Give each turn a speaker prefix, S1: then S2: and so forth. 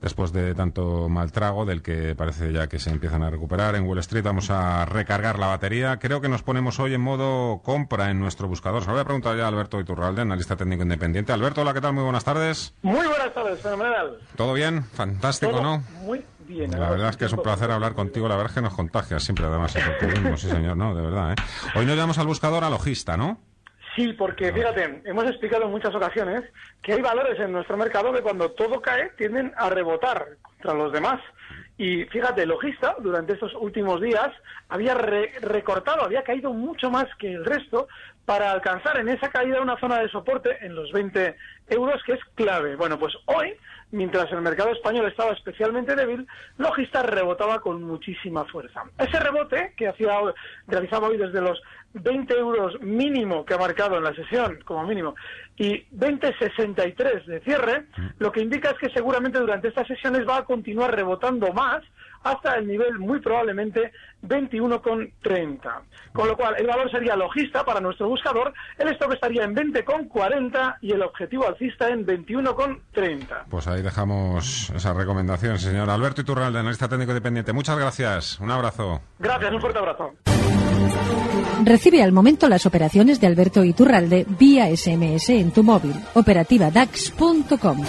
S1: Después de tanto mal trago, del que parece ya que se empiezan a recuperar en Wall Street, vamos a recargar la batería. Creo que nos ponemos hoy en modo compra en nuestro buscador. Se lo voy a preguntar ya a Alberto Iturralde, analista técnico independiente. Alberto, hola, ¿qué tal? Muy buenas tardes.
S2: Muy buenas tardes, fenomenal.
S1: ¿Todo bien? Fantástico,
S2: Todo
S1: ¿no?
S2: Muy bien.
S1: La verdad es que es un placer hablar contigo. La verdad es que nos contagias siempre, además, sí, señor, ¿no? De verdad, ¿eh? Hoy nos llamamos al buscador a logista, ¿no?
S2: Sí, porque fíjate, hemos explicado en muchas ocasiones que hay valores en nuestro mercado que cuando todo cae tienden a rebotar contra los demás. Y fíjate, Logista durante estos últimos días había re- recortado, había caído mucho más que el resto para alcanzar en esa caída una zona de soporte en los 20 euros que es clave. Bueno, pues hoy, mientras el mercado español estaba especialmente débil, Logista rebotaba con muchísima fuerza. Ese rebote que hacía, realizaba hoy desde los 20 euros mínimo que ha marcado en la sesión, como mínimo, y 20,63 de cierre, lo que indica es que seguramente durante estas sesiones va a continuar rebotando más hasta el nivel muy probablemente 21,30. Con lo cual, el valor sería logista para nuestro buscador, el stop estaría en 20,40 y el objetivo alcista en 21,30.
S1: Pues ahí dejamos esa recomendación, señor Alberto Iturralde, analista técnico independiente. Muchas gracias. Un abrazo.
S2: Gracias, un fuerte abrazo.
S3: Recibe al momento las operaciones de Alberto Iturralde vía SMS en tu móvil. Operativa DAX.com.